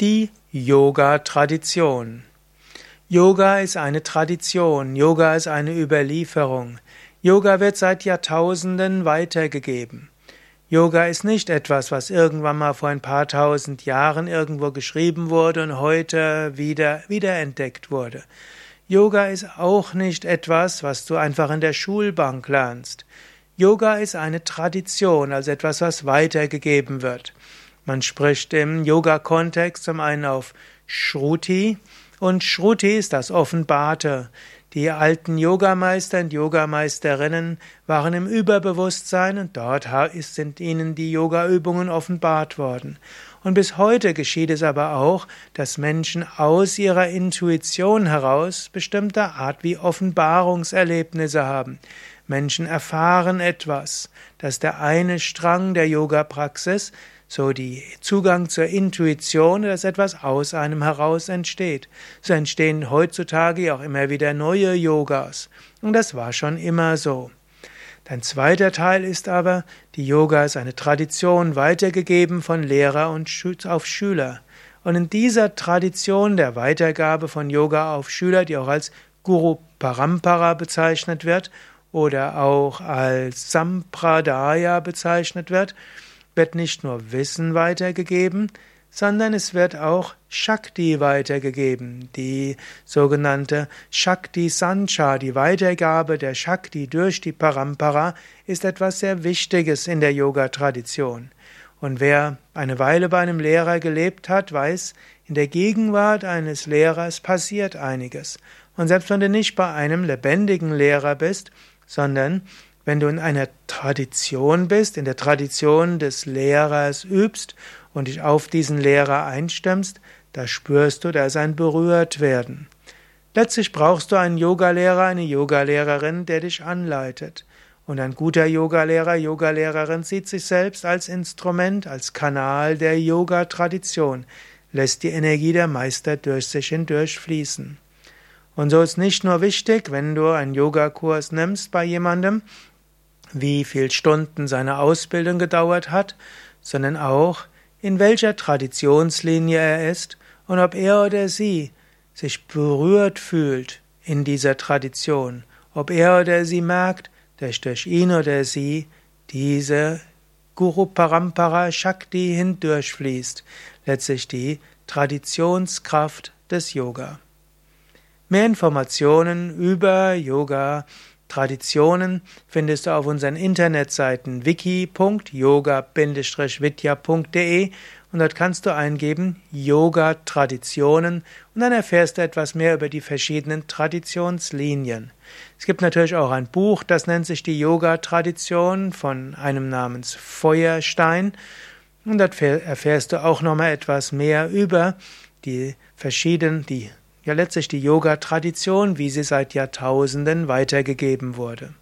Die Yoga-Tradition. Yoga ist eine Tradition, Yoga ist eine Überlieferung. Yoga wird seit Jahrtausenden weitergegeben. Yoga ist nicht etwas, was irgendwann mal vor ein paar tausend Jahren irgendwo geschrieben wurde und heute wieder wiederentdeckt wurde. Yoga ist auch nicht etwas, was du einfach in der Schulbank lernst. Yoga ist eine Tradition, also etwas, was weitergegeben wird. Man spricht im Yoga-Kontext zum einen auf Shruti und Shruti ist das Offenbarte. Die alten Yogameister und Yogameisterinnen waren im Überbewusstsein und dort sind ihnen die Yogaübungen offenbart worden. Und bis heute geschieht es aber auch, dass Menschen aus ihrer Intuition heraus bestimmte Art wie Offenbarungserlebnisse haben. Menschen erfahren etwas, dass der eine Strang der Yoga-Praxis so die Zugang zur Intuition, dass etwas aus einem heraus entsteht. So entstehen heutzutage auch immer wieder neue Yogas. Und das war schon immer so. Ein zweiter Teil ist aber, die Yoga ist eine Tradition weitergegeben von Lehrer und auf Schüler. Und in dieser Tradition der Weitergabe von Yoga auf Schüler, die auch als Guru Parampara bezeichnet wird oder auch als Sampradaya bezeichnet wird, wird nicht nur Wissen weitergegeben, sondern es wird auch Shakti weitergegeben, die sogenannte Shakti Sancha, die Weitergabe der Shakti durch die Parampara, ist etwas sehr Wichtiges in der Yoga-Tradition. Und wer eine Weile bei einem Lehrer gelebt hat, weiß, in der Gegenwart eines Lehrers passiert einiges. Und selbst wenn du nicht bei einem lebendigen Lehrer bist, sondern wenn du in einer Tradition bist, in der Tradition des Lehrers übst und dich auf diesen Lehrer einstimmst, da spürst du, da ist ein Berührtwerden. Letztlich brauchst du einen Yogalehrer, eine Yogalehrerin, der dich anleitet. Und ein guter Yogalehrer, Yogalehrerin sieht sich selbst als Instrument, als Kanal der Yoga-Tradition, lässt die Energie der Meister durch sich hindurch fließen. Und so ist nicht nur wichtig, wenn du einen Yogakurs nimmst bei jemandem, wie viel Stunden seine Ausbildung gedauert hat, sondern auch, in welcher Traditionslinie er ist und ob er oder sie sich berührt fühlt in dieser Tradition, ob er oder sie merkt, dass durch ihn oder sie diese Guru Parampara Shakti hindurchfließt, letztlich die Traditionskraft des Yoga. Mehr Informationen über Yoga Traditionen findest du auf unseren Internetseiten wiki.yoga-vidya.de und dort kannst du eingeben Yoga Traditionen und dann erfährst du etwas mehr über die verschiedenen Traditionslinien. Es gibt natürlich auch ein Buch, das nennt sich die Yoga Tradition von einem namens Feuerstein und dort erfährst du auch nochmal etwas mehr über die verschiedenen, die ja letztlich die Yoga-Tradition, wie sie seit Jahrtausenden weitergegeben wurde.